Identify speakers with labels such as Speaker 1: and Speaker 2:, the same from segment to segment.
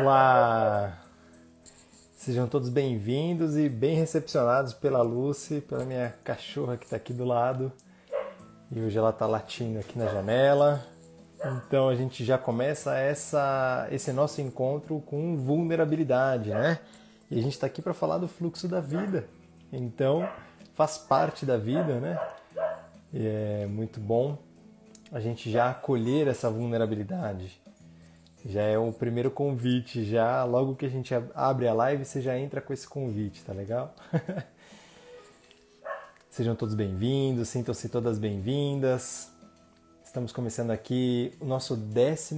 Speaker 1: Olá! Sejam todos bem-vindos e bem recepcionados pela Lucy, pela minha cachorra que está aqui do lado. E hoje ela está latindo aqui na janela. Então a gente já começa essa, esse nosso encontro com vulnerabilidade, né? E a gente está aqui para falar do fluxo da vida. Então faz parte da vida, né? E é muito bom a gente já acolher essa vulnerabilidade. Já é o primeiro convite, já logo que a gente abre a live, você já entra com esse convite, tá legal? Sejam todos bem-vindos, sintam-se todas bem-vindas. Estamos começando aqui o nosso 14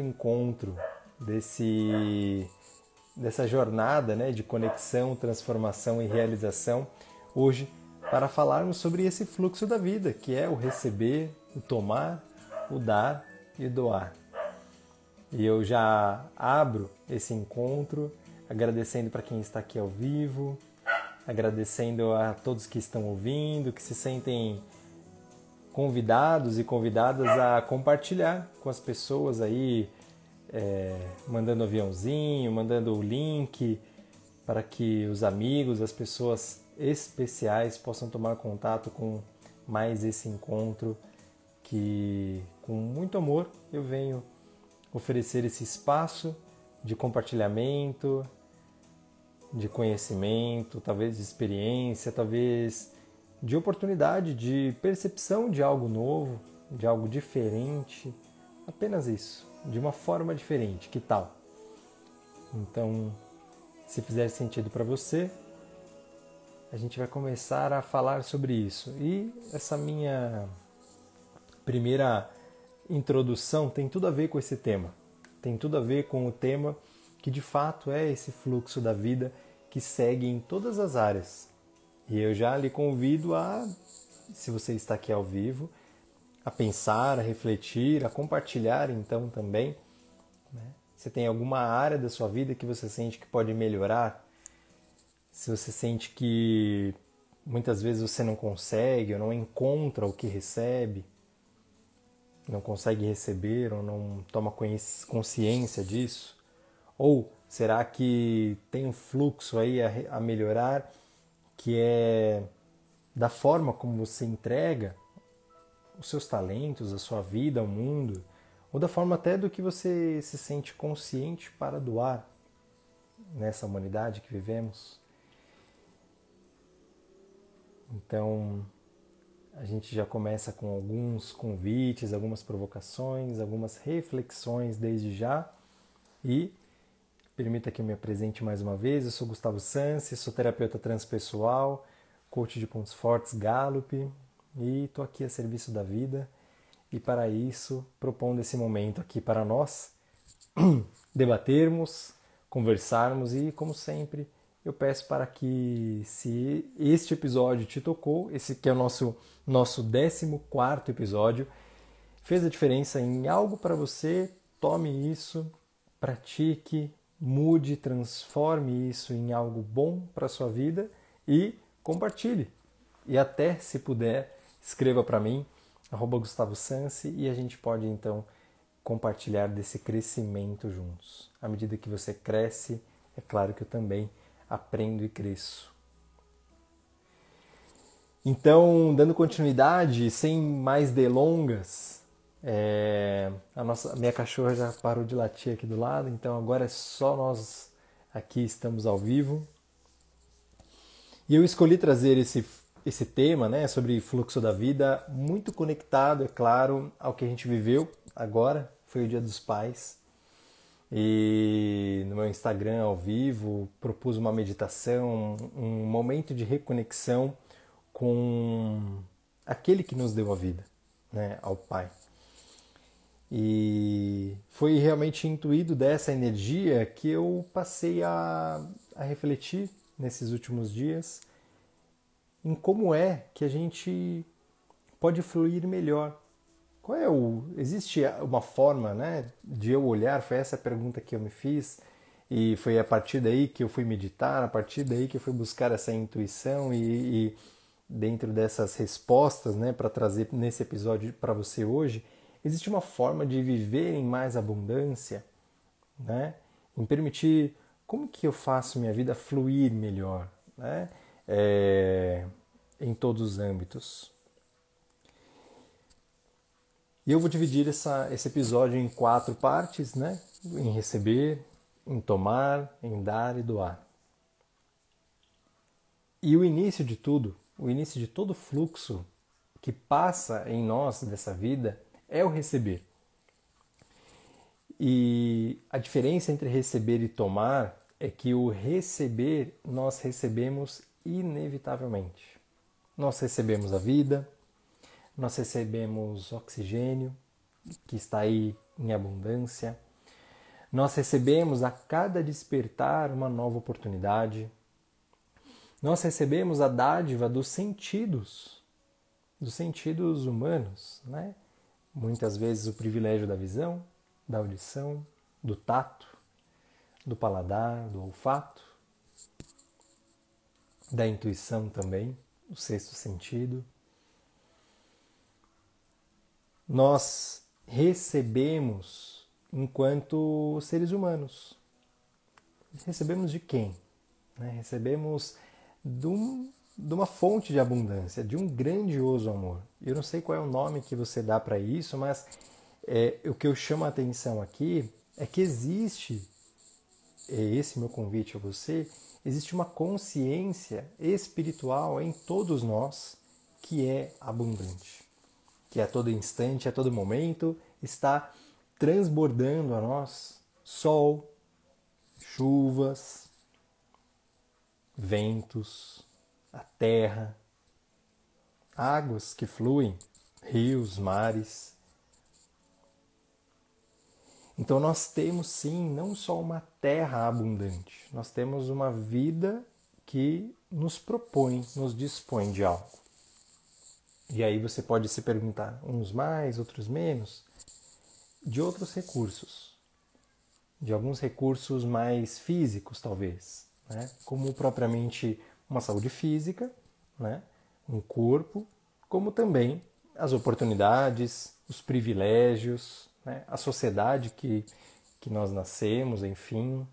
Speaker 1: encontro desse, dessa jornada né, de conexão, transformação e realização. Hoje, para falarmos sobre esse fluxo da vida, que é o receber, o tomar, o dar e o doar. E eu já abro esse encontro agradecendo para quem está aqui ao vivo, agradecendo a todos que estão ouvindo, que se sentem convidados e convidadas a compartilhar com as pessoas aí, é, mandando aviãozinho, mandando o link para que os amigos, as pessoas especiais possam tomar contato com mais esse encontro que com muito amor eu venho oferecer esse espaço de compartilhamento, de conhecimento, talvez de experiência, talvez de oportunidade, de percepção de algo novo, de algo diferente, apenas isso, de uma forma diferente, que tal? Então, se fizer sentido para você, a gente vai começar a falar sobre isso. E essa minha primeira introdução tem tudo a ver com esse tema. Tem tudo a ver com o tema que de fato é esse fluxo da vida que segue em todas as áreas. E eu já lhe convido a, se você está aqui ao vivo, a pensar, a refletir, a compartilhar então também. Né? Se tem alguma área da sua vida que você sente que pode melhorar, se você sente que muitas vezes você não consegue ou não encontra o que recebe, não consegue receber ou não toma consciência disso? Ou será que tem um fluxo aí a, a melhorar que é da forma como você entrega os seus talentos, a sua vida ao mundo, ou da forma até do que você se sente consciente para doar nessa humanidade que vivemos? Então, a gente já começa com alguns convites, algumas provocações, algumas reflexões desde já. E permita que eu me apresente mais uma vez. Eu sou Gustavo Sansi, sou terapeuta transpessoal, coach de pontos fortes Gallup e estou aqui a serviço da vida. E para isso, propondo esse momento aqui para nós debatermos, conversarmos e, como sempre, eu peço para que, se este episódio te tocou, esse que é o nosso, nosso 14 episódio, fez a diferença em algo para você, tome isso, pratique, mude, transforme isso em algo bom para a sua vida e compartilhe. E até, se puder, escreva para mim, arroba Gustavo Sansi, e a gente pode então compartilhar desse crescimento juntos. À medida que você cresce, é claro que eu também aprendo e cresço. Então, dando continuidade, sem mais delongas, é, a nossa, a minha cachorra já parou de latir aqui do lado, então agora é só nós aqui estamos ao vivo. E eu escolhi trazer esse, esse tema né, sobre fluxo da vida, muito conectado, é claro, ao que a gente viveu agora, foi o Dia dos Pais. E no meu Instagram ao vivo propus uma meditação, um momento de reconexão com aquele que nos deu a vida, né, ao Pai. E foi realmente intuído dessa energia que eu passei a, a refletir nesses últimos dias em como é que a gente pode fluir melhor qual é o. Existe uma forma né, de eu olhar? Foi essa a pergunta que eu me fiz, e foi a partir daí que eu fui meditar, a partir daí que eu fui buscar essa intuição e, e dentro dessas respostas né, para trazer nesse episódio para você hoje, existe uma forma de viver em mais abundância, né? em permitir como que eu faço minha vida fluir melhor, né? É, em todos os âmbitos. E eu vou dividir essa, esse episódio em quatro partes, né? Em receber, em tomar, em dar e doar. E o início de tudo, o início de todo fluxo que passa em nós dessa vida é o receber. E a diferença entre receber e tomar é que o receber nós recebemos inevitavelmente. Nós recebemos a vida, nós recebemos oxigênio, que está aí em abundância, nós recebemos a cada despertar uma nova oportunidade, nós recebemos a dádiva dos sentidos, dos sentidos humanos, né? Muitas vezes o privilégio da visão, da audição, do tato, do paladar, do olfato, da intuição também, o sexto sentido. Nós recebemos enquanto seres humanos. Recebemos de quem? Né? Recebemos de, um, de uma fonte de abundância, de um grandioso amor. Eu não sei qual é o nome que você dá para isso, mas é, o que eu chamo a atenção aqui é que existe, é esse meu convite a você, existe uma consciência espiritual em todos nós que é abundante, que a todo instante, a todo momento está transbordando a nós sol, chuvas, ventos, a terra, águas que fluem, rios, mares, então nós temos sim não só uma terra abundante, nós temos uma vida que nos propõe, nos dispõe de algo. E aí você pode se perguntar, uns mais, outros menos, de outros recursos, de alguns recursos mais físicos talvez, né? como propriamente uma saúde física, né? um corpo, como também as oportunidades, os privilégios, né? a sociedade que, que nós nascemos, enfim.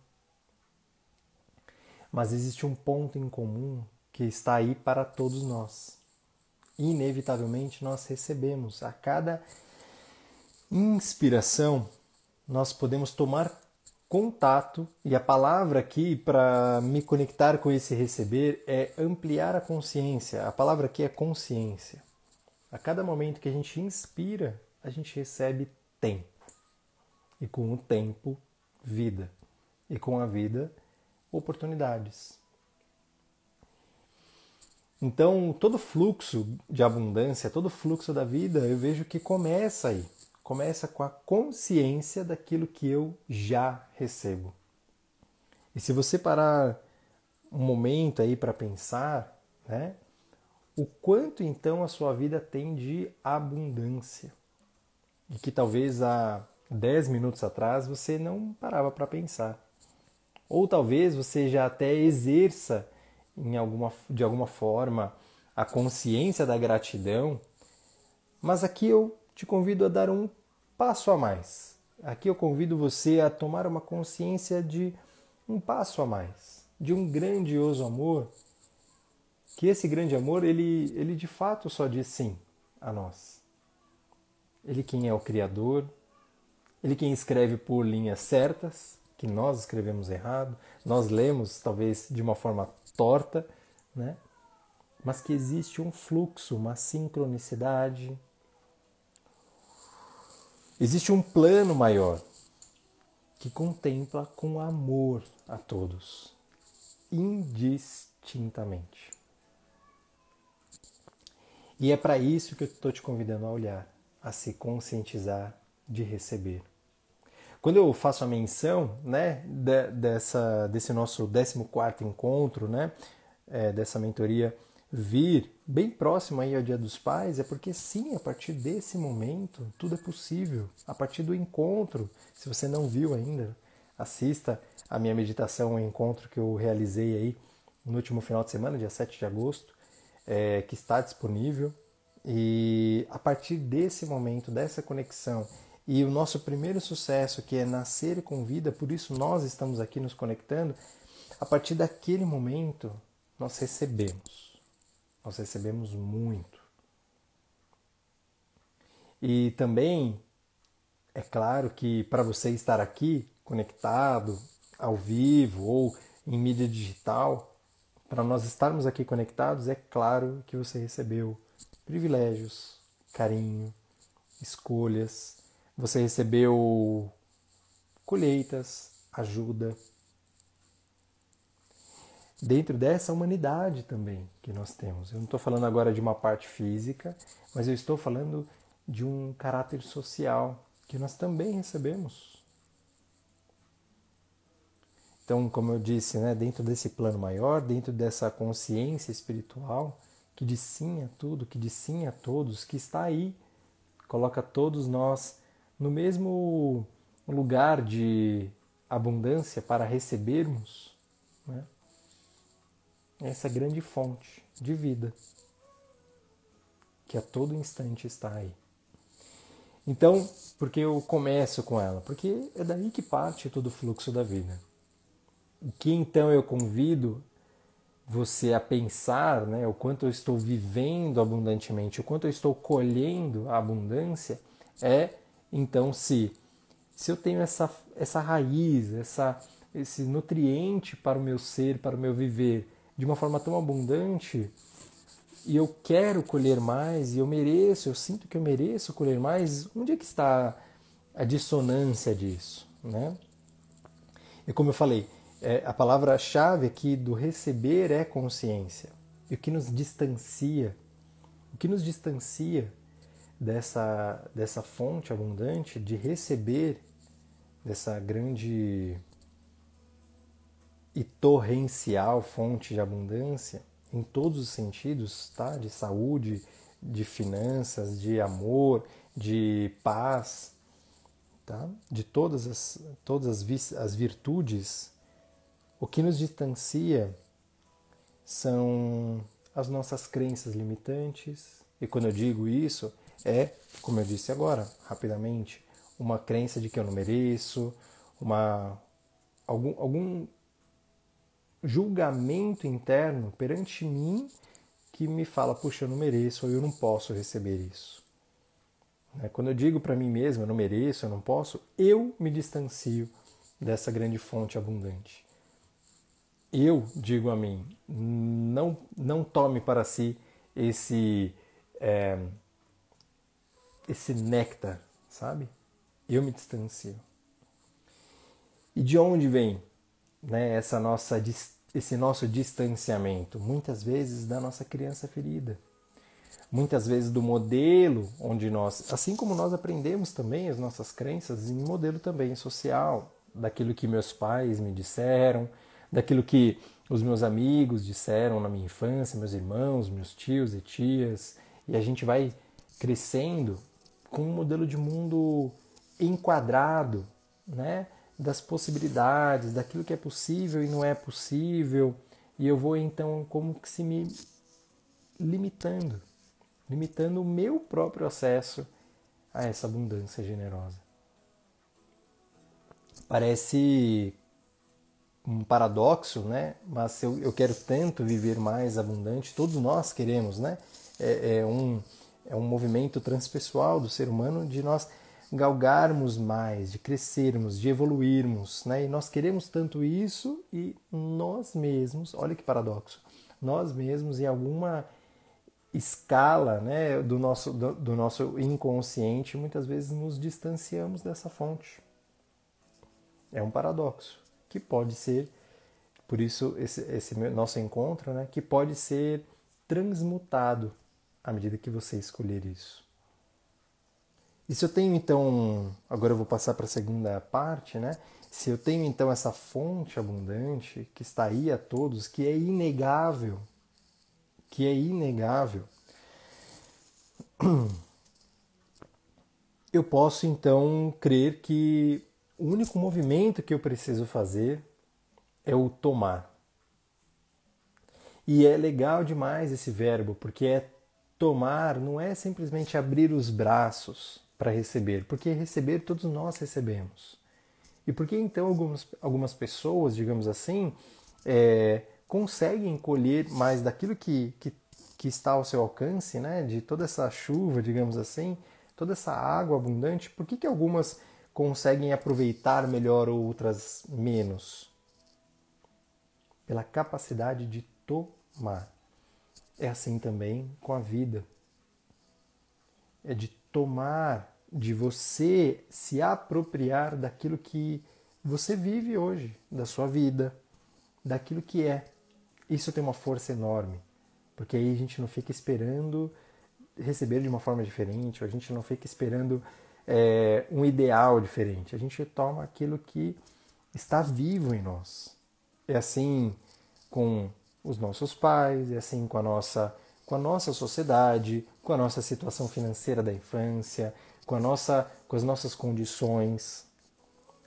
Speaker 1: Mas existe um ponto em comum que está aí para todos nós. Inevitavelmente nós recebemos a cada inspiração, nós podemos tomar contato, e a palavra aqui para me conectar com esse receber é ampliar a consciência. A palavra aqui é consciência. A cada momento que a gente inspira, a gente recebe tempo. E com o tempo, vida. E com a vida, oportunidades. Então, todo fluxo de abundância, todo fluxo da vida, eu vejo que começa aí. Começa com a consciência daquilo que eu já recebo. E se você parar um momento aí para pensar, né? O quanto então a sua vida tem de abundância? e que talvez há 10 minutos atrás você não parava para pensar. Ou talvez você já até exerça em alguma, de alguma forma a consciência da gratidão, mas aqui eu te convido a dar um passo a mais. Aqui eu convido você a tomar uma consciência de um passo a mais, de um grandioso amor, que esse grande amor ele, ele de fato só diz sim a nós. Ele quem é o Criador, ele quem escreve por linhas certas, que nós escrevemos errado, nós lemos talvez de uma forma torta, né? mas que existe um fluxo, uma sincronicidade. Existe um plano maior que contempla com amor a todos, indistintamente. E é para isso que eu estou te convidando a olhar a se conscientizar de receber. Quando eu faço a menção né, de, dessa, desse nosso 14 encontro, né, é, dessa mentoria vir bem próximo aí ao Dia dos Pais, é porque sim, a partir desse momento tudo é possível. A partir do encontro, se você não viu ainda, assista a minha meditação, o encontro que eu realizei aí no último final de semana, dia 7 de agosto, é, que está disponível e a partir desse momento, dessa conexão E o nosso primeiro sucesso, que é nascer com vida, por isso nós estamos aqui nos conectando, a partir daquele momento nós recebemos. Nós recebemos muito. E também é claro que para você estar aqui conectado, ao vivo ou em mídia digital, para nós estarmos aqui conectados, é claro que você recebeu privilégios, carinho, escolhas, você recebeu colheitas, ajuda. Dentro dessa humanidade também que nós temos. Eu não estou falando agora de uma parte física, mas eu estou falando de um caráter social que nós também recebemos. Então, como eu disse, né, dentro desse plano maior, dentro dessa consciência espiritual que diz sim a tudo, que diz sim a todos, que está aí, coloca todos nós no mesmo lugar de abundância para recebermos né, essa grande fonte de vida que a todo instante está aí. Então, por que eu começo com ela? Porque é daí que parte todo o fluxo da vida. O que então eu convido você a pensar, né, o quanto eu estou vivendo abundantemente, o quanto eu estou colhendo a abundância, é então se se eu tenho essa essa raiz, essa esse nutriente para o meu ser, para o meu viver de uma forma tão abundante, e eu quero colher mais, e eu mereço, eu sinto que eu mereço colher mais, onde é que está a dissonância disso, né? E como eu falei, é, a palavra-chave aqui do receber é consciência. E o que nos distancia, o que nos distancia dessa, dessa fonte abundante de receber dessa grande e torrencial fonte de abundância em todos os sentidos, tá? De saúde, de finanças, de amor, de paz, tá? De todas as todas as, as virtudes o que nos distancia são as nossas crenças limitantes, e quando eu digo isso, é, como eu disse agora, rapidamente, uma crença de que eu não mereço, uma, algum, algum julgamento interno perante mim que me fala, puxa, eu não mereço ou eu não posso receber isso. Né, quando eu digo para mim mesmo, eu não mereço, eu não posso, eu me distancio dessa grande fonte abundante eu digo a mim, não, não tome para si esse, é, esse néctar, sabe? Eu me distancio. E de onde vem né, essa nossa, esse nosso distanciamento? Muitas vezes da nossa criança ferida. Muitas vezes do modelo onde nós, assim como nós aprendemos também as nossas crenças, em modelo também social, daquilo que meus pais me disseram, daquilo que os meus amigos disseram na minha infância, meus irmãos, meus tios e tias, e a gente vai crescendo com um modelo de mundo enquadrado, né? Das possibilidades, daquilo que é possível e não é possível, e eu vou então como que se me limitando, limitando o meu próprio acesso a essa abundância generosa. Parece um paradoxo, né? Mas eu, eu quero tanto viver mais abundante, todos nós queremos, né? É, é, um, é um movimento transpessoal do ser humano de nós galgarmos mais, de crescermos, de evoluirmos, né? E nós queremos tanto isso e nós mesmos, olha que paradoxo, nós mesmos em alguma escala, né, do nosso do, do nosso inconsciente, muitas vezes nos distanciamos dessa fonte. É um paradoxo que pode ser, por isso esse, esse nosso encontro, né, que pode ser transmutado à medida que você escolher isso. E se eu tenho então, agora eu vou passar para a segunda parte, né? Se eu tenho então essa fonte abundante que está aí a todos, que é inegável, que é inegável, eu posso então crer que o único movimento que eu preciso fazer é o tomar. E é legal demais esse verbo, porque é tomar não é simplesmente abrir os braços para receber? Porque receber todos nós recebemos. E por que então algumas, algumas pessoas, digamos assim, é, conseguem colher mais daquilo que, que, que está ao seu alcance, né? de toda essa chuva, digamos assim, toda essa água abundante? Por que, que algumas conseguem aproveitar melhor, outras menos? Pela capacidade de tomar. É assim também com a vida. É de tomar, de você se apropriar daquilo que você vive hoje, da sua vida, daquilo que é. Isso tem uma força enorme, porque aí a gente não fica esperando receber de uma forma diferente, ou a gente não fica esperando é, um ideal diferente. A gente toma aquilo que está vivo em nós. É assim com os nossos pais, é assim com a nossa com a nossa sociedade, com a nossa situação financeira da infância, com a nossa com as nossas condições.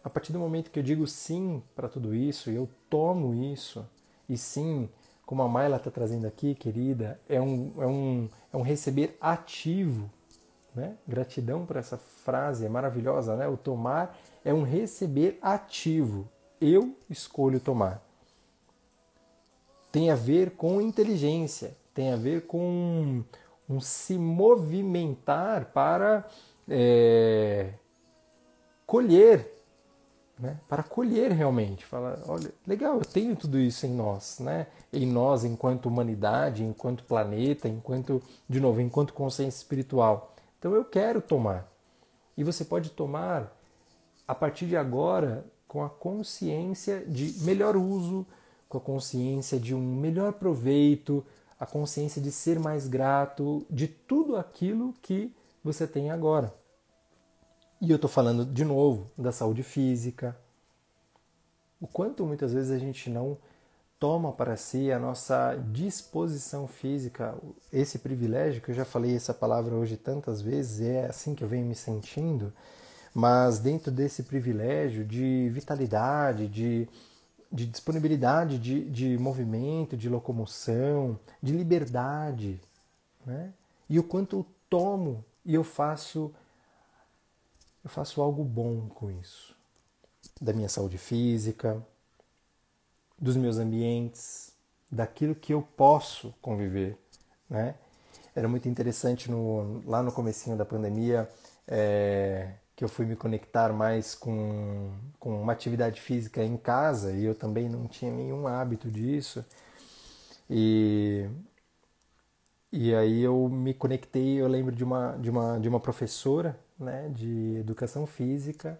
Speaker 1: A partir do momento que eu digo sim para tudo isso, e eu tomo isso, e sim, como a Mayla está trazendo aqui, querida, é um, é um, é um receber ativo. Né? Gratidão por essa frase, é maravilhosa, né? O tomar é um receber ativo. Eu escolho tomar tem a ver com inteligência, tem a ver com um se movimentar para é, colher, né? para colher realmente. Fala, olha, legal, eu tenho tudo isso em nós, né? em nós enquanto humanidade, enquanto planeta, enquanto, de novo, enquanto consciência espiritual. Então eu quero tomar. E você pode tomar a partir de agora com a consciência de melhor uso, com a consciência de um melhor proveito, a consciência de ser mais grato de tudo aquilo que você tem agora. E eu estou falando de novo da saúde física. O quanto muitas vezes a gente não toma para si a nossa disposição física, esse privilégio, que eu já falei essa palavra hoje tantas vezes, é assim que eu venho me sentindo, mas dentro desse privilégio de vitalidade, de de disponibilidade de, de movimento, de locomoção, de liberdade. Né? E o quanto eu tomo e eu faço, eu faço algo bom com isso. Da minha saúde física, dos meus ambientes, daquilo que eu posso conviver. Né? Era muito interessante no, lá no comecinho da pandemia, é, que eu fui me conectar mais com, com uma atividade física em casa e eu também não tinha nenhum hábito disso. E, e aí eu me conectei, eu lembro de uma, de uma, de uma professora né, de educação física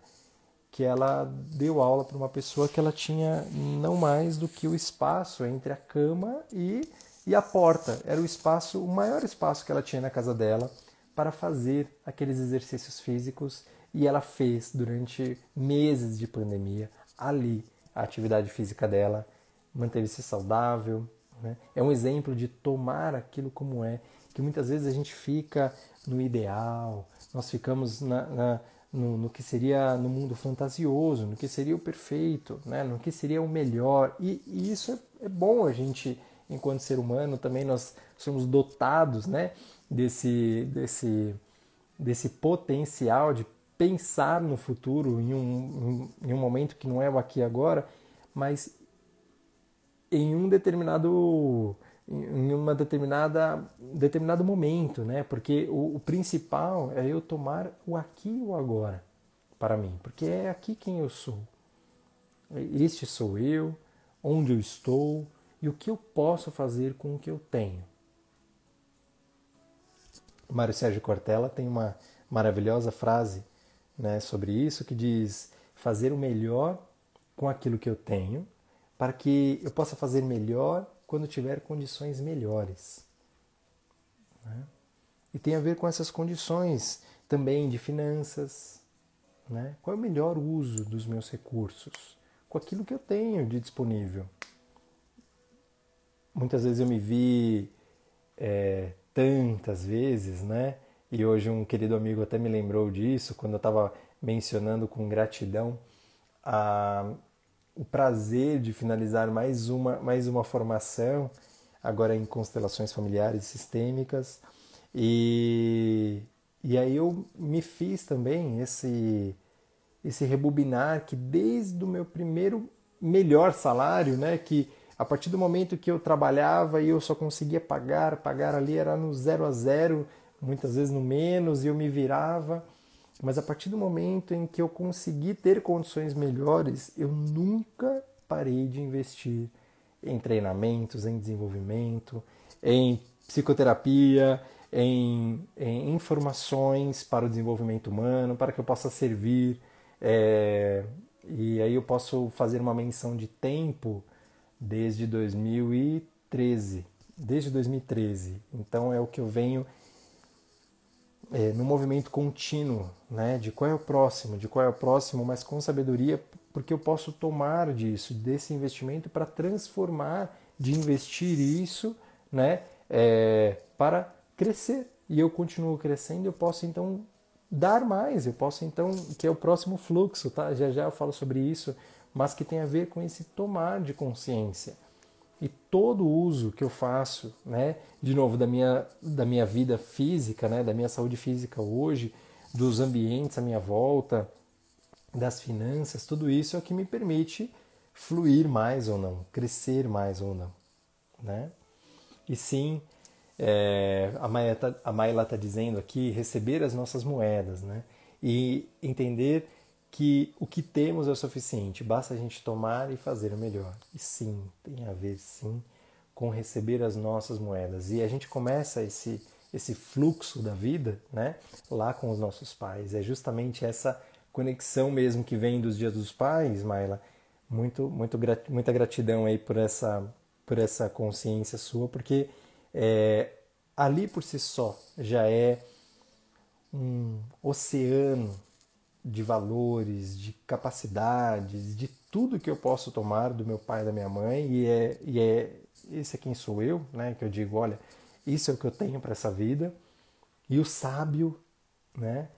Speaker 1: que ela deu aula para uma pessoa que ela tinha não mais do que o espaço entre a cama e, e a porta. Era o espaço, o maior espaço que ela tinha na casa dela para fazer aqueles exercícios físicos e ela fez durante meses de pandemia ali a atividade física dela, manteve-se saudável. Né? É um exemplo de tomar aquilo como é, que muitas vezes a gente fica no ideal, nós ficamos na, na, no, no, que seria no mundo fantasioso, no que seria o perfeito, né? no que seria o melhor. E, e isso é, é, bom a gente, enquanto ser humano, também nós somos dotados né? desse, desse, desse potencial de pensar no futuro em um, em um momento que não é o aqui e agora, mas em um determinado em uma determinada determinado momento, né? Porque o, o, principal é eu tomar o aqui e o agora para mim, porque é aqui quem eu sou. Este sou eu, onde eu estou e o que eu posso fazer com o que eu tenho. Mário Sérgio Cortella tem uma maravilhosa frase né, sobre isso, que diz fazer o melhor com aquilo que eu tenho, para que eu possa fazer melhor quando tiver condições melhores. Né? E tem a ver com essas condições também de finanças. Né? Qual é o melhor uso dos meus recursos? Com aquilo que eu tenho de disponível. Muitas vezes eu me vi é, tantas vezes, né? E hoje um querido amigo até me lembrou disso quando eu estava mencionando com gratidão a, o prazer de finalizar mais uma, mais uma formação, agora em constelações familiares sistêmicas. E, E aí eu me fiz também esse esse rebobinar que desde o meu primeiro melhor salário, né, que a partir do momento que eu trabalhava e eu só conseguia pagar, pagar ali era no zero a zero, muitas vezes no menos, e eu me virava. Mas a partir do momento em que eu consegui ter condições melhores, eu nunca parei de investir em treinamentos, em desenvolvimento, em psicoterapia, em, em informações para o desenvolvimento humano, para que eu possa servir. É, e aí eu posso fazer uma menção de tempo desde 2013. Desde 2013. Então é o que eu venho é, no movimento contínuo, né? De qual é o próximo, de qual é o próximo, mas com sabedoria, porque eu posso tomar disso, desse investimento para transformar, de investir isso, né? É, para crescer. E eu continuo crescendo, eu posso então dar mais, eu posso então, que é o próximo fluxo, tá? Já já eu falo sobre isso, mas que tem a ver com esse tomar de consciência. E todo uso que eu faço, né, de novo, da minha, da minha vida física, né, da minha saúde física hoje, dos ambientes à minha volta, das finanças, tudo isso é o que me permite fluir mais ou não, crescer mais ou não. Né? E sim, é, a Maila está dizendo aqui, receber as nossas moedas, né? E entender que o que temos é o suficiente, basta a gente tomar e fazer o melhor. E sim, tem a ver sim com receber as nossas moedas. E a gente começa esse esse fluxo da vida, né, lá com os nossos pais. É justamente essa conexão mesmo que vem dos dias dos pais, Maila. Muito muito muita gratidão aí por essa por essa consciência sua, porque é, ali por si só já é um oceano de valores, de capacidades, de tudo que eu posso tomar do meu pai e da minha mãe, e é, e é esse é quem sou eu, né? Que eu digo, olha, isso é o que eu tenho para essa vida. E o sábio, né?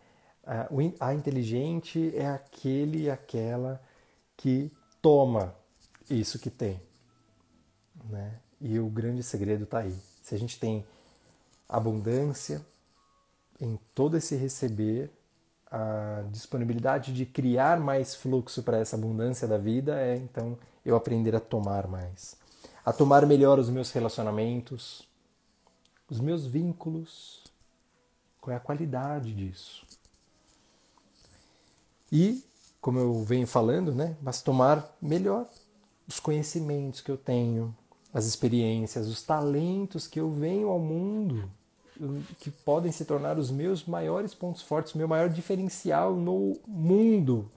Speaker 1: A, inteligente é aquele e aquela que toma isso que tem, né? E o grande segredo está aí. Se a gente tem abundância em todo esse receber, a disponibilidade de criar mais fluxo para essa abundância da vida é então eu aprender a tomar mais, a tomar melhor os meus relacionamentos, os meus vínculos, qual é a qualidade disso. E, como eu venho falando, né, mas tomar melhor os conhecimentos que eu tenho, as experiências, os talentos que eu venho ao mundo que podem se tornar os meus maiores pontos fortes, meu maior diferencial no mundo.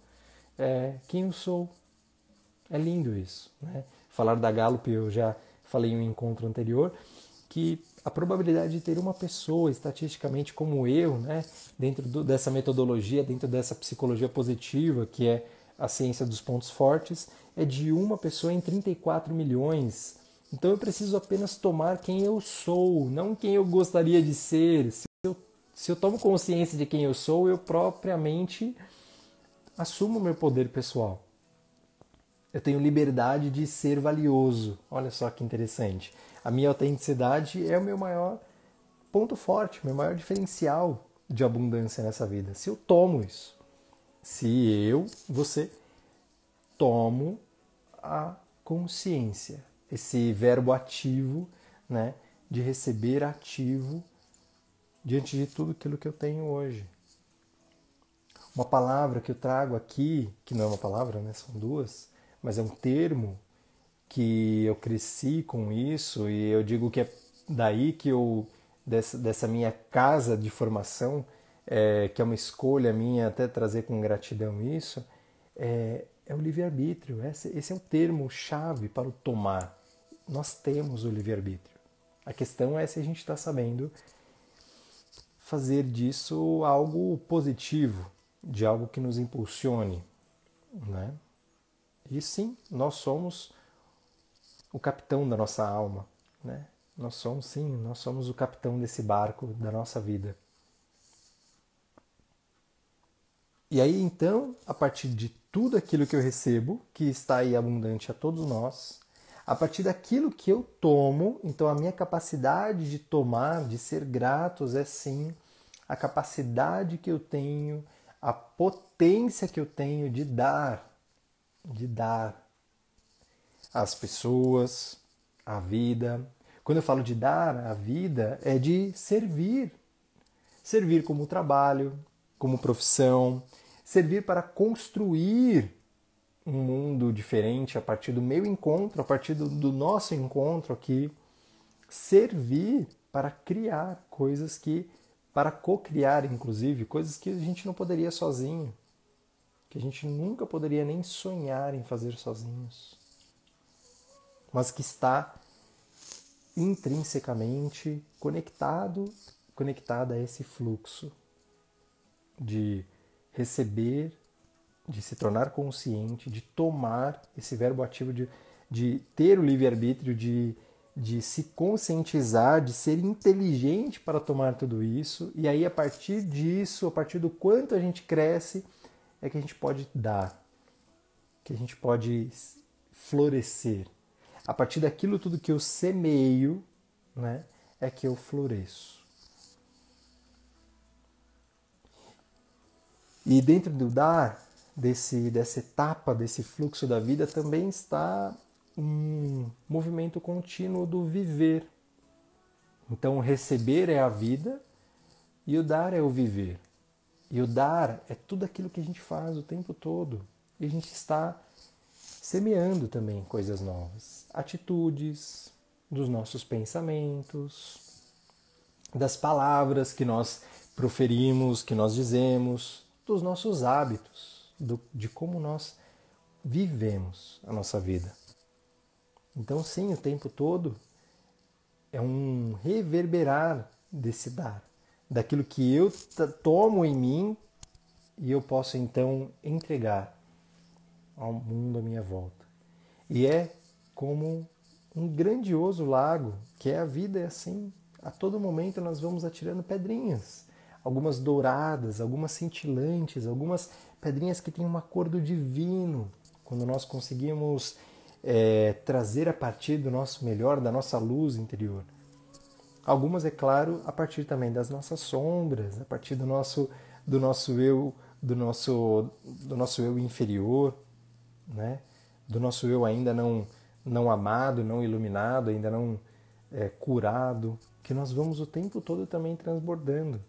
Speaker 1: É, quem eu sou. É lindo isso. Né? Falar da Gallup, eu já falei em um encontro anterior, que a probabilidade de ter uma pessoa estatisticamente como eu, né, dentro do, dessa metodologia, dentro dessa psicologia positiva, que é a ciência dos pontos fortes, é de uma pessoa em 34 milhões então eu preciso apenas tomar quem eu sou, não quem eu gostaria de ser. Se eu, se eu tomo consciência de quem eu sou, eu propriamente assumo meu poder pessoal. Eu tenho liberdade de ser valioso. Olha só que interessante. A minha autenticidade é o meu maior ponto forte, meu maior diferencial de abundância nessa vida. Se eu tomo isso, se eu, você, tomo a consciência esse verbo ativo, né, de receber ativo diante de tudo aquilo que eu tenho hoje. Uma palavra que eu trago aqui, que não é uma palavra, né, são duas, mas é um termo que eu cresci com isso e eu digo que é daí que eu dessa, dessa minha casa de formação, é, que é uma escolha minha até trazer com gratidão isso, é, é o livre-arbítrio. Esse, esse é o termo chave para o tomar nós temos o livre-arbítrio. A questão é se a gente está sabendo fazer disso algo positivo, de algo que nos impulsione. Né? E sim, nós somos o capitão da nossa alma. Né? Nós somos, sim, nós somos o capitão desse barco da nossa vida. E aí então, a partir de tudo aquilo que eu recebo, que está aí abundante a todos nós, a partir daquilo que eu tomo, então a minha capacidade de tomar, de ser gratos, é sim a capacidade que eu tenho, a potência que eu tenho de dar, de dar às pessoas, à vida. Quando eu falo de dar à vida, é de servir. Servir como trabalho, como profissão, servir para construir um mundo diferente a partir do meu encontro, a partir do, do nosso encontro aqui, servir para criar coisas que, para co-criar inclusive, coisas que a gente não poderia sozinho, que a gente nunca poderia nem sonhar em fazer sozinhos, mas que está intrinsecamente conectado, conectada a esse fluxo de receber, de se tornar consciente, de tomar esse verbo ativo de, de ter o livre-arbítrio, de, de se conscientizar, de ser inteligente para tomar tudo isso. E aí, a partir disso, a partir do quanto a gente cresce, é que a gente pode dar, que a gente pode florescer. A partir daquilo tudo que eu semeio, né, é que eu floresço. E dentro do dar, desse, dessa etapa, desse fluxo da vida, também está um movimento contínuo do viver. Então, receber é a vida e o dar é o viver. E o dar é tudo aquilo que a gente faz o tempo todo. E a gente está semeando também coisas novas, atitudes, dos nossos pensamentos, das palavras que nós proferimos, que nós dizemos, dos nossos hábitos, do, de como nós vivemos a nossa vida. Então, sim, o tempo todo é um reverberar desse dar, daquilo que eu tomo em mim e eu posso então entregar ao mundo à minha volta. E é como um grandioso lago, que é a vida, é assim. A todo momento nós vamos atirando pedrinhas algumas douradas, algumas cintilantes, algumas pedrinhas que têm uma cor do divino. Quando nós conseguimos é, trazer a partir do nosso melhor, da nossa luz interior. Algumas, é claro, a partir também das nossas sombras, a partir do nosso, do nosso eu, do nosso, do nosso eu inferior, né? do nosso eu ainda não, não amado, não iluminado, ainda não é, curado, que nós vamos o tempo todo também transbordando.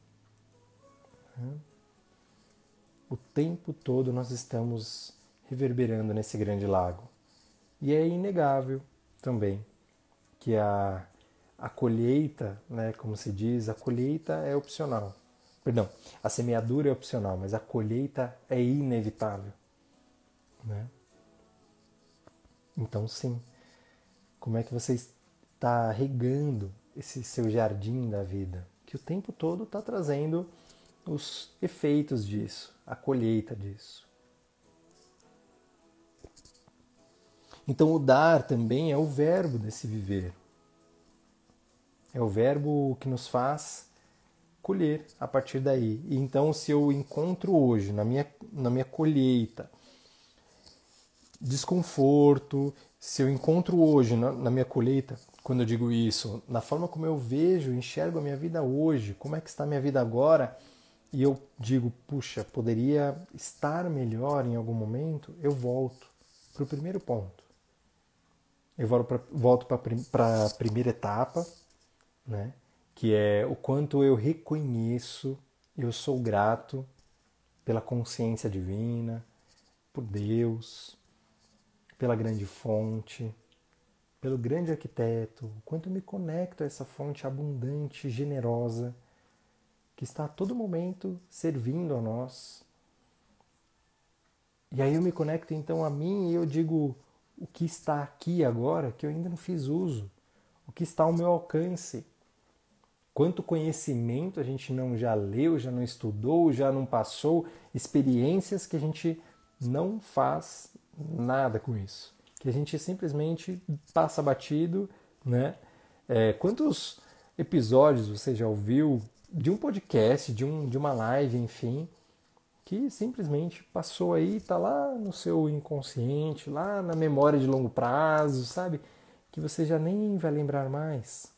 Speaker 1: O tempo todo nós estamos reverberando nesse grande lago. E é inegável também que a, a colheita, né, como se diz, a colheita é opcional. Perdão, a semeadura é opcional, mas a colheita é inevitável. Né? Então, sim, como é que você está regando esse seu jardim da vida? Que o tempo todo está trazendo os efeitos disso, a colheita disso. Então, o dar também é o verbo desse viver. É o verbo que nos faz colher a partir daí. E então, se eu encontro hoje, na minha, na minha colheita, desconforto, se eu encontro hoje na, na, minha colheita, quando eu digo isso, na forma como eu vejo, enxergo a minha vida hoje, como é que está a minha vida agora, e eu digo, puxa, poderia estar melhor em algum momento, eu volto para o primeiro ponto. Eu volto para a primeira etapa, né? que é o quanto eu reconheço, eu sou grato pela consciência divina, por Deus, pela grande fonte, pelo grande arquiteto, o quanto eu me conecto a essa fonte abundante, generosa que está a todo momento servindo a nós. E aí eu me conecto então a mim e eu digo o que está aqui agora que eu ainda não fiz uso, o que está ao meu alcance. Quanto conhecimento a gente não já leu, já não estudou, já não passou, experiências que a gente não faz nada com isso, que a gente simplesmente passa batido, né? É, quantos episódios você já ouviu de um podcast, de, um, de uma live, enfim, que simplesmente passou aí, está lá no seu inconsciente, lá na memória de longo prazo, sabe? Que você já nem vai lembrar mais.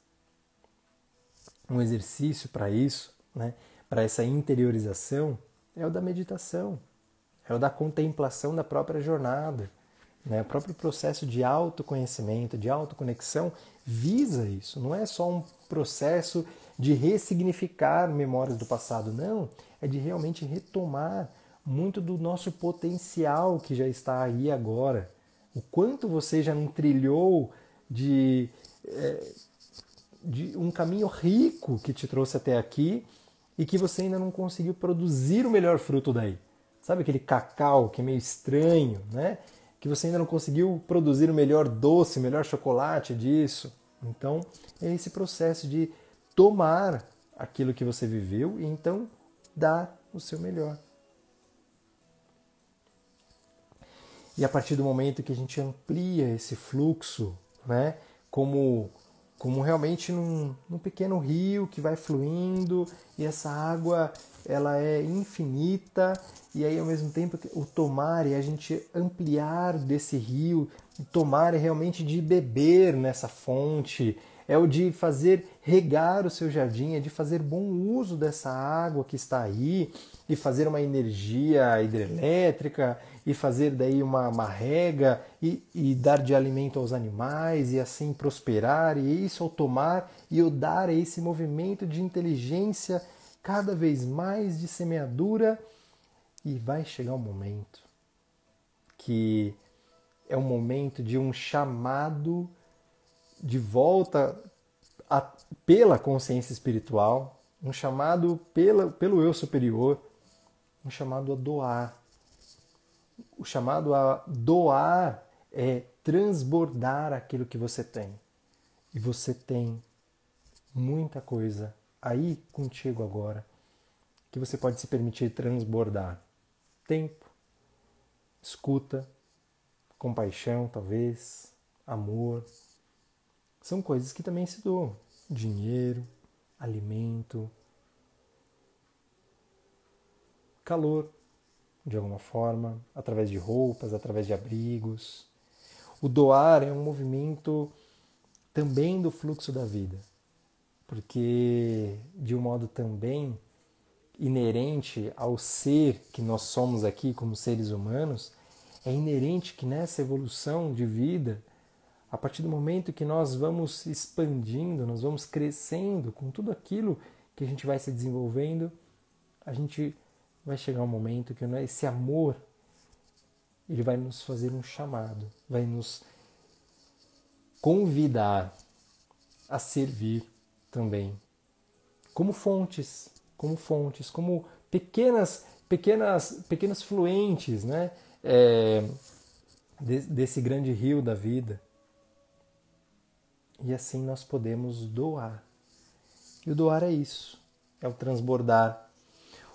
Speaker 1: Um exercício para isso, né? para essa interiorização é o da meditação, é o da contemplação da própria jornada. Né? O próprio processo de autoconhecimento, de autoconexão, visa isso. Não é só um processo de ressignificar memórias do passado, não. É de realmente retomar muito do nosso potencial que já está aí agora. O quanto você já não trilhou de, é, de um caminho rico que te trouxe até aqui e que você ainda não conseguiu produzir o melhor fruto daí. Sabe aquele cacau que é meio estranho, né? Que você ainda não conseguiu produzir o melhor doce, o melhor chocolate disso. Então, é esse processo de tomar aquilo que você viveu e então dar o seu melhor. E a partir do momento que a gente amplia esse fluxo, né, como, como realmente num, num pequeno rio que vai fluindo e essa água ela é infinita e aí ao mesmo tempo o tomar é a gente ampliar desse rio, tomar é realmente de beber nessa fonte, é o de fazer regar o seu jardim, é de fazer bom uso dessa água que está aí e fazer uma energia hidrelétrica e fazer daí uma, uma rega e, e dar de alimento aos animais e assim prosperar e isso ao tomar e eu dar esse movimento de inteligência cada vez mais de semeadura. E vai chegar um momento que é um momento de um chamado de volta a, pela consciência espiritual, um chamado pela, pelo eu superior, um chamado a doar. O chamado a doar é transbordar aquilo que você tem. E você tem muita coisa aí contigo agora que você pode se permitir transbordar. Tempo, escuta, compaixão, talvez, amor. São coisas que também se doam. Dinheiro, alimento, calor, de alguma forma, através de roupas, através de abrigos. O doar é um movimento também do fluxo da vida porque de um modo também inerente ao ser que nós somos aqui como seres humanos, é inerente que nessa evolução de vida, a partir do momento que nós vamos expandindo, nós vamos crescendo com tudo aquilo que a gente vai se desenvolvendo, a gente vai chegar um momento que esse amor ele vai nos fazer um chamado, vai nos convidar a servir também. Como fontes, como fontes, como pequenas, pequenas, pequenas fluentes, né? É, desse grande rio da vida. E assim nós podemos doar. E o doar é isso, é o transbordar.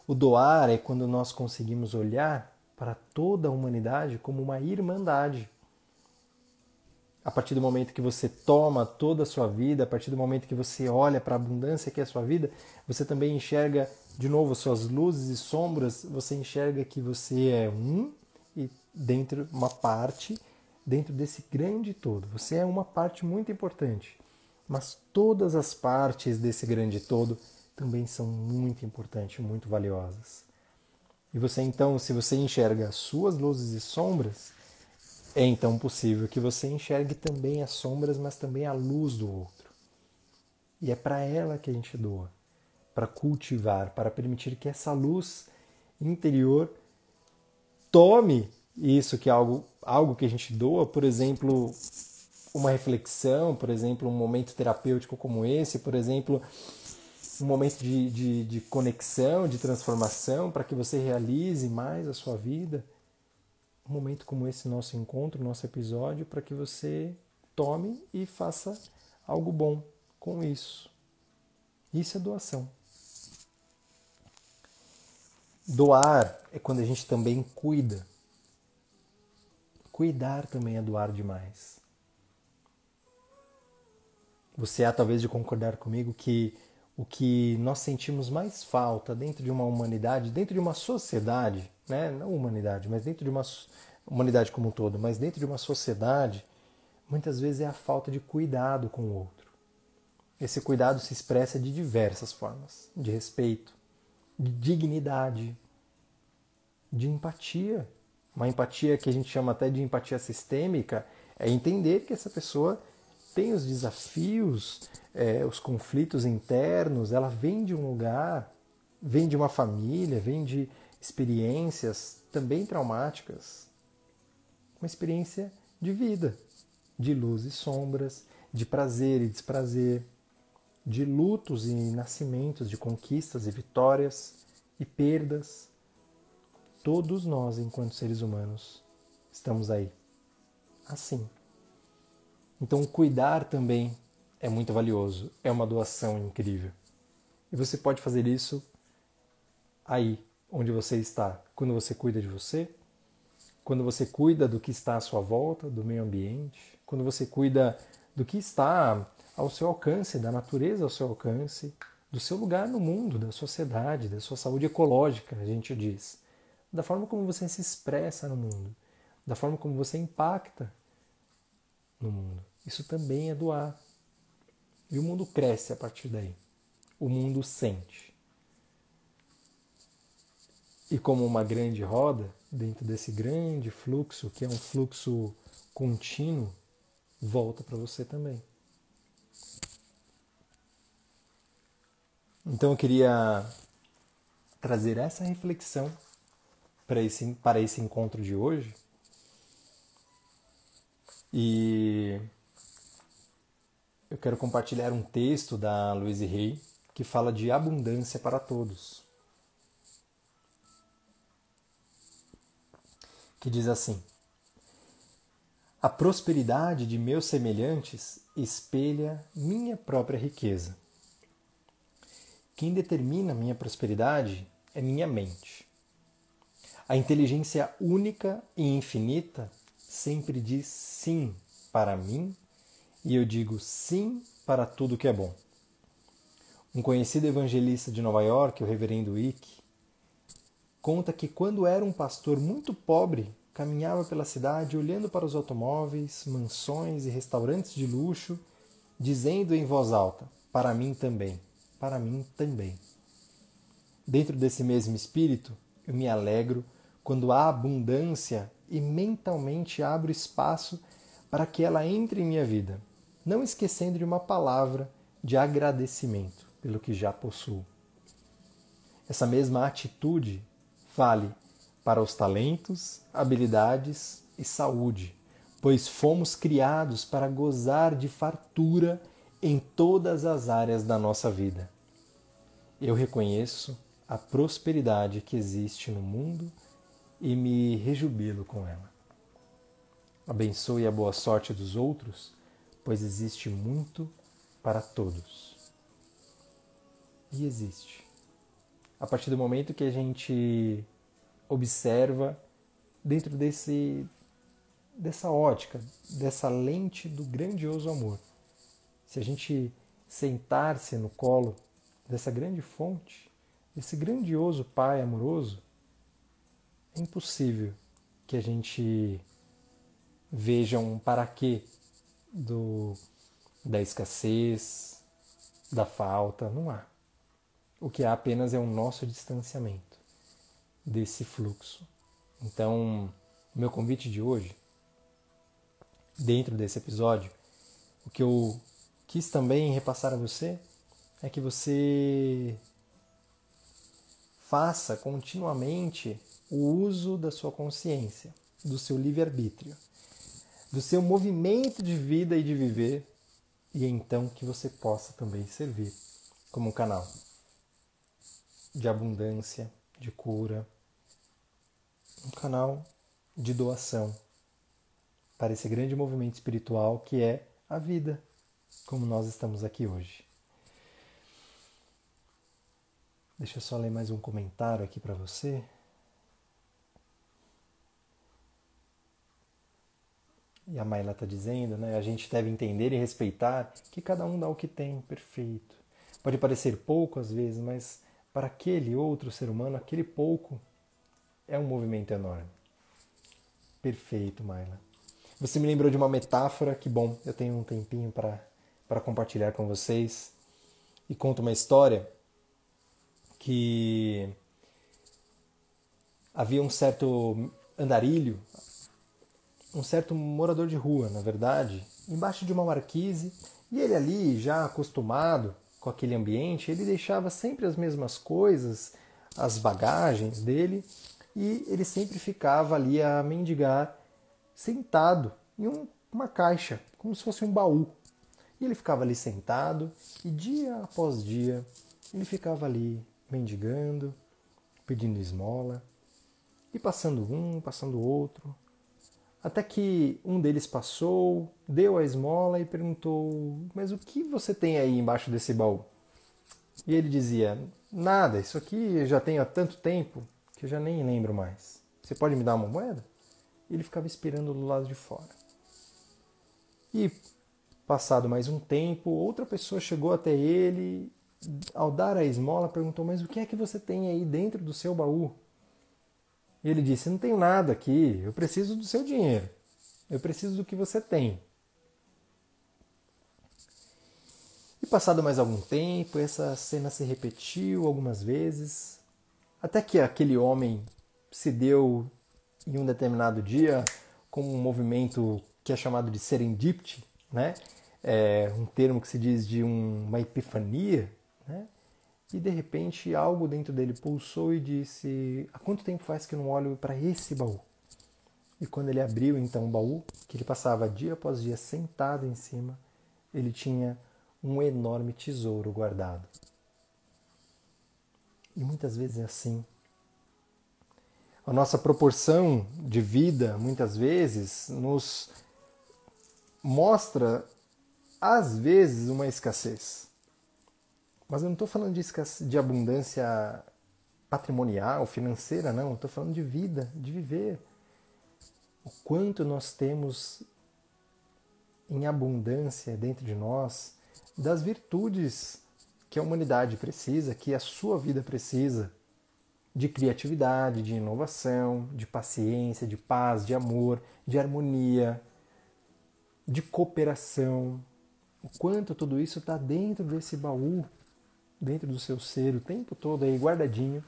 Speaker 1: O doar é quando nós conseguimos olhar para toda a humanidade como uma irmandade a partir do momento que você toma toda a sua vida, a partir do momento que você olha para a abundância que é a sua vida, você também enxerga de novo suas luzes e sombras, você enxerga que você é um e dentro uma parte dentro desse grande todo. Você é uma parte muito importante, mas todas as partes desse grande todo também são muito importantes, muito valiosas. E você então, se você enxerga suas luzes e sombras, é então possível que você enxergue também as sombras, mas também a luz do outro. E é para ela que a gente doa, para cultivar, para permitir que essa luz interior tome isso que é algo, algo que a gente doa, por exemplo, uma reflexão, por exemplo, um momento terapêutico como esse, por exemplo, um momento de, de, de conexão, de transformação, para que você realize mais a sua vida um momento como esse nosso encontro, nosso episódio, para que você tome e faça algo bom com isso. Isso é doação. Doar é quando a gente também cuida. Cuidar também é doar demais. Você há talvez de concordar comigo que o que nós sentimos mais falta dentro de uma humanidade, dentro de uma sociedade, né? não humanidade, mas dentro de uma humanidade como um todo, mas dentro de uma sociedade, muitas vezes é a falta de cuidado com o outro. Esse cuidado se expressa de diversas formas, de respeito, de dignidade, de empatia. Uma empatia que a gente chama até de empatia sistêmica é entender que essa pessoa tem os desafios, é, os conflitos internos, ela vem de um lugar, vem de uma família, vem de experiências também traumáticas, uma experiência de vida, de luz e sombras, de prazer e desprazer, de lutos e nascimentos, de conquistas e vitórias e perdas. Todos nós, enquanto seres humanos, estamos aí. Assim. Então, cuidar também é muito valioso, é uma doação incrível. E você pode fazer isso aí, onde você está, quando você cuida de você, quando você cuida do que está à sua volta, do meio ambiente, quando você cuida do que está ao seu alcance, da natureza ao seu alcance, do seu lugar no mundo, da sociedade, da sua saúde ecológica, a gente diz, da forma como você se expressa no mundo, da forma como você impacta no mundo. Isso também é doar. E o mundo cresce a partir daí. O mundo sente. E como uma grande roda, dentro desse grande fluxo, que é um fluxo contínuo, volta para você também. Então eu queria trazer essa reflexão para esse, para esse encontro de hoje. E eu quero compartilhar um texto da Louise Hay que fala de abundância para todos. Que diz assim: A prosperidade de meus semelhantes espelha minha própria riqueza. Quem determina minha prosperidade é minha mente. A inteligência única e infinita sempre diz sim para mim e eu digo sim para tudo que é bom. Um conhecido evangelista de Nova York, o reverendo Ike, conta que quando era um pastor muito pobre, caminhava pela cidade olhando para os automóveis, mansões e restaurantes de luxo, dizendo em voz alta: Para mim também, para mim também. Dentro desse mesmo espírito, eu me alegro quando há abundância e mentalmente abro espaço para que ela entre em minha vida não esquecendo de uma palavra de agradecimento pelo que já possuo. Essa mesma atitude vale para os talentos, habilidades e saúde, pois fomos criados para gozar de fartura em todas as áreas da nossa vida. Eu reconheço a prosperidade que existe no mundo e me rejubilo com ela. Abençoe a boa sorte dos outros pois existe muito para todos. E existe. A partir do momento que a gente observa dentro desse dessa ótica, dessa lente do grandioso amor. Se a gente sentar-se no colo dessa grande fonte, desse grandioso Pai amoroso, impossível que a gente veja um para quê do, da escassez, da falta, não há. O que há apenas é o nosso distanciamento desse fluxo. Então, meu convite de hoje, dentro desse episódio, o que eu quis também repassar a você é que você faça continuamente o uso da sua consciência, do seu livre-arbítrio do seu movimento de vida e de viver, e então que você possa também servir como um canal de abundância, de cura, um canal de doação para esse grande movimento espiritual que é a vida, como nós estamos aqui hoje. Deixa eu só ler mais um comentário aqui para você. E a Maila está dizendo, né, a gente deve entender e respeitar que cada um dá o que tem, perfeito. Pode parecer pouco às vezes, mas para aquele outro ser humano, aquele pouco é um movimento enorme. Perfeito, Maila. Você me lembrou de uma metáfora que, bom, eu tenho um tempinho para compartilhar com vocês. E conta uma história que havia um certo andarilho, um certo morador de rua, na verdade, embaixo de uma marquise, e ele ali, já acostumado com aquele ambiente, ele deixava sempre as mesmas coisas, as bagagens dele, e ele sempre ficava ali a mendigar, sentado em um, uma caixa, como se fosse um baú. E ele ficava ali sentado, e dia após dia, ele ficava ali mendigando, pedindo esmola, e passando um, passando outro, até que um deles passou, deu a esmola e perguntou: Mas o que você tem aí embaixo desse baú? E ele dizia: Nada, isso aqui eu já tenho há tanto tempo que eu já nem lembro mais. Você pode me dar uma moeda? E ele ficava esperando do lado de fora. E, passado mais um tempo, outra pessoa chegou até ele, ao dar a esmola, perguntou: Mas o que é que você tem aí dentro do seu baú? E ele disse: Não tenho nada aqui, eu preciso do seu dinheiro, eu preciso do que você tem. E passado mais algum tempo, essa cena se repetiu algumas vezes, até que aquele homem se deu em um determinado dia com um movimento que é chamado de serendipity, né? É um termo que se diz de um, uma epifania, né? E de repente algo dentro dele pulsou e disse: Há quanto tempo faz que eu não olho para esse baú? E quando ele abriu então o baú, que ele passava dia após dia sentado em cima, ele tinha um enorme tesouro guardado. E muitas vezes é assim. A nossa proporção de vida, muitas vezes, nos mostra, às vezes, uma escassez. Mas eu não estou falando de, de abundância patrimonial, financeira, não. Estou falando de vida, de viver. O quanto nós temos em abundância dentro de nós das virtudes que a humanidade precisa, que a sua vida precisa, de criatividade, de inovação, de paciência, de paz, de amor, de harmonia, de cooperação. O quanto tudo isso está dentro desse baú dentro do seu ser o tempo todo aí guardadinho,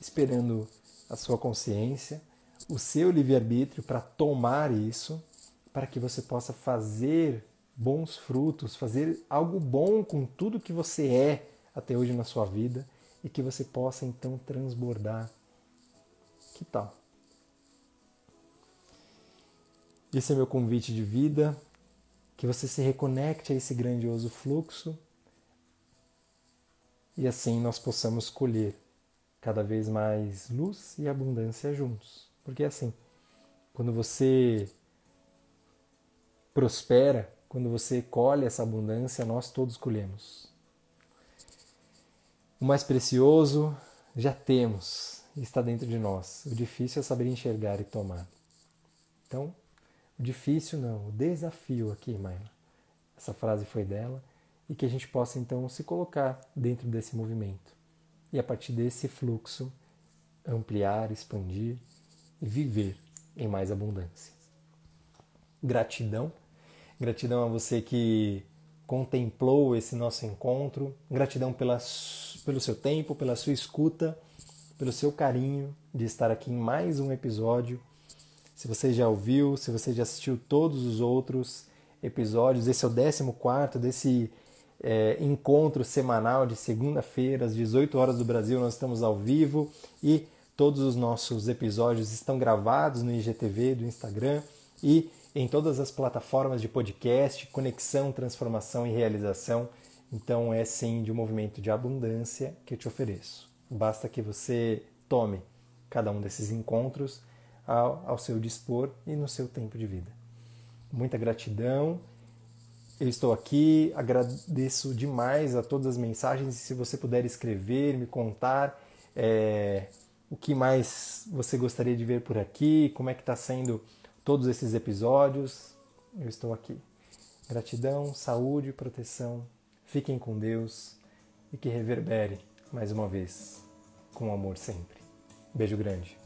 Speaker 1: esperando a sua consciência, o seu livre-arbítrio para tomar isso, para que você possa fazer bons frutos, fazer algo bom com tudo que você é até hoje na sua vida e que você possa então transbordar. Que tal? Esse é meu convite de vida, que você se reconecte a esse grandioso fluxo e assim nós possamos colher cada vez mais luz e abundância juntos. Porque é assim, quando você prospera, quando você colhe essa abundância, nós todos colhemos. O mais precioso já temos está dentro de nós. O difícil é saber enxergar e tomar. Então, o difícil não, o desafio aqui, Maila. Essa frase foi dela e que a gente possa então se colocar dentro desse movimento e a partir desse fluxo ampliar, expandir e viver em mais abundância. Gratidão, gratidão a você que contemplou esse nosso encontro, gratidão pela, pelo seu tempo, pela sua escuta, pelo seu carinho de estar aqui em mais um episódio. Se você já ouviu, se você já assistiu todos os outros episódios, esse é o 14 desse é, encontro semanal de segunda-feira, às 18 horas do Brasil, nós estamos ao vivo e todos os nossos episódios estão gravados no IGTV do Instagram e em todas as plataformas de podcast, conexão, transformação e realização. Então é sim de um movimento de abundância que eu te ofereço. Basta que você tome cada um desses encontros ao, ao seu dispor e no seu tempo de vida. Muita gratidão eu estou aqui, agradeço demais a todas as mensagens se você puder escrever, me contar é, o que mais você gostaria de ver por aqui, como é que está sendo todos esses episódios, eu estou aqui. Gratidão, saúde, proteção, fiquem com Deus e que reverbere mais uma vez com amor sempre. Beijo grande.